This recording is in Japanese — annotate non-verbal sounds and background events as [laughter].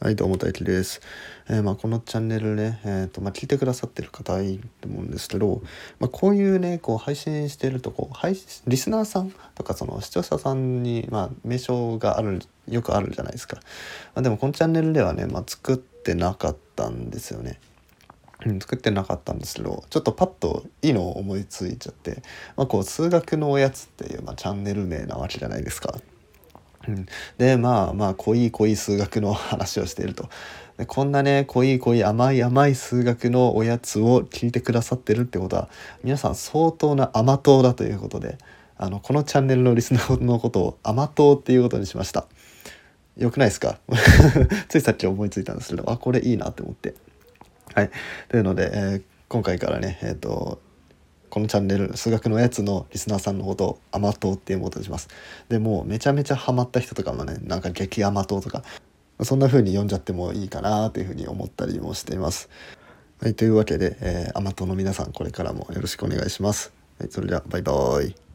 はい、どうも大輝です。えーまあ、このチャンネルね、えーとまあ、聞いてくださってる方いると思うんですけど、まあ、こういうねこう配信してるとこう配信リスナーさんとかその視聴者さんに、まあ、名称があるよくあるじゃないですか。まあ、でもこのチャンネルではね、まあ、作ってなかったんですよね。うん、作ってなかったんですけどちょっとパッといいのを思いついちゃって、まあ、こう数学のおやつっていう、まあ、チャンネル名なわけじゃないですか。うん、でまあまあ濃い濃い数学の [laughs] 話をしていると。でこんなね濃い濃い甘い甘い数学のおやつを聞いてくださってるってことは皆さん相当な甘党だということであのこのチャンネルのリスナーのことを [laughs] 甘党っていうことにしました。よくないですか？[laughs] ついさっき思いついたんですけどあこれいいなって思って。はい。というので、えー今回からねえっ、とこのチャンネル数学のやつのリスナーさんのことを甘党っていうことします。でもめちゃめちゃハマった人とかもねなんか激甘党とかそんな風に読んじゃってもいいかなというふうに思ったりもしています。はいというわけで、えー、甘党の皆さんこれからもよろしくお願いします。はいそれではバイバーイ。